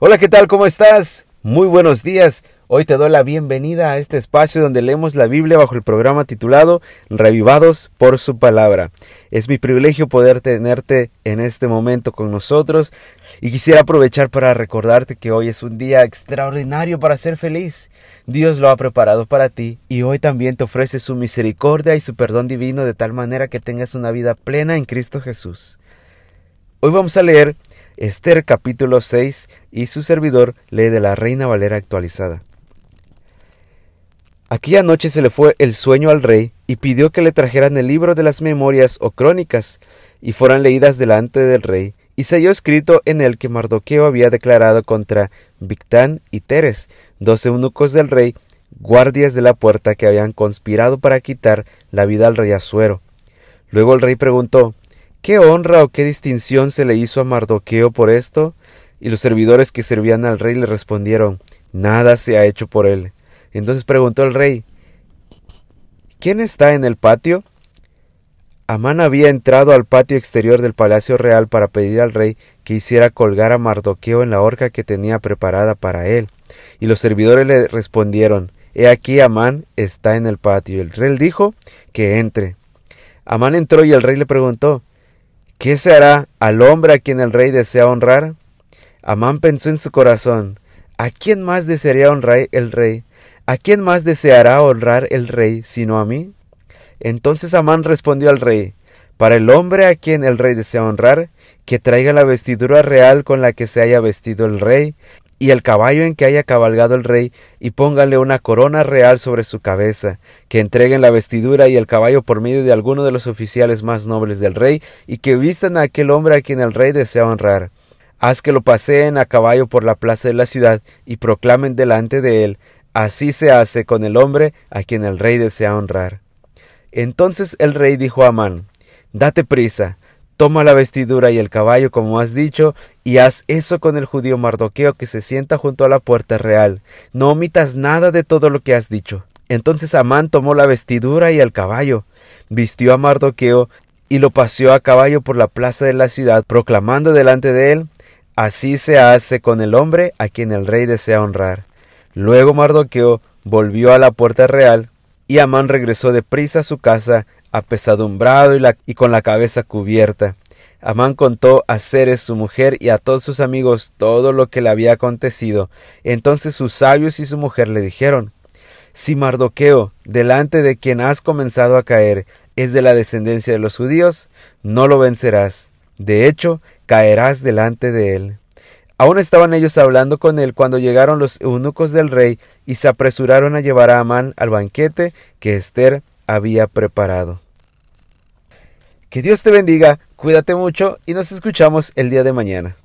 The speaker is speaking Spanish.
Hola, ¿qué tal? ¿Cómo estás? Muy buenos días. Hoy te doy la bienvenida a este espacio donde leemos la Biblia bajo el programa titulado Revivados por su palabra. Es mi privilegio poder tenerte en este momento con nosotros y quisiera aprovechar para recordarte que hoy es un día extraordinario para ser feliz. Dios lo ha preparado para ti y hoy también te ofrece su misericordia y su perdón divino de tal manera que tengas una vida plena en Cristo Jesús. Hoy vamos a leer Esther capítulo 6 y su servidor lee de la Reina Valera actualizada. Aquella noche se le fue el sueño al rey y pidió que le trajeran el libro de las memorias o crónicas y fueran leídas delante del rey y se halló escrito en él que Mardoqueo había declarado contra Victán y Teres, dos eunucos del rey, guardias de la puerta que habían conspirado para quitar la vida al rey Asuero. Luego el rey preguntó ¿Qué honra o qué distinción se le hizo a Mardoqueo por esto? Y los servidores que servían al rey le respondieron, Nada se ha hecho por él. Entonces preguntó el rey, ¿Quién está en el patio? Amán había entrado al patio exterior del palacio real para pedir al rey que hiciera colgar a Mardoqueo en la horca que tenía preparada para él. Y los servidores le respondieron, He aquí Amán está en el patio. El rey dijo que entre. Amán entró y el rey le preguntó, ¿Qué se hará al hombre a quien el rey desea honrar? Amán pensó en su corazón, ¿a quién más desearía honrar el rey? ¿A quién más deseará honrar el rey sino a mí? Entonces Amán respondió al rey, para el hombre a quien el rey desea honrar, que traiga la vestidura real con la que se haya vestido el rey, y el caballo en que haya cabalgado el rey, y pónganle una corona real sobre su cabeza, que entreguen la vestidura y el caballo por medio de alguno de los oficiales más nobles del rey, y que vistan a aquel hombre a quien el rey desea honrar. Haz que lo paseen a caballo por la plaza de la ciudad, y proclamen delante de él, así se hace con el hombre a quien el rey desea honrar. Entonces el rey dijo a Amán, Date prisa, Toma la vestidura y el caballo, como has dicho, y haz eso con el judío Mardoqueo que se sienta junto a la puerta real. No omitas nada de todo lo que has dicho. Entonces Amán tomó la vestidura y el caballo, vistió a Mardoqueo y lo paseó a caballo por la plaza de la ciudad, proclamando delante de él Así se hace con el hombre a quien el rey desea honrar. Luego Mardoqueo volvió a la puerta real, y Amán regresó de prisa a su casa apesadumbrado y, y con la cabeza cubierta. Amán contó a Ceres su mujer y a todos sus amigos todo lo que le había acontecido. Entonces sus sabios y su mujer le dijeron Si Mardoqueo, delante de quien has comenzado a caer, es de la descendencia de los judíos, no lo vencerás. De hecho, caerás delante de él. Aún estaban ellos hablando con él cuando llegaron los eunucos del rey y se apresuraron a llevar a Amán al banquete que Esther había preparado. Que Dios te bendiga, cuídate mucho y nos escuchamos el día de mañana.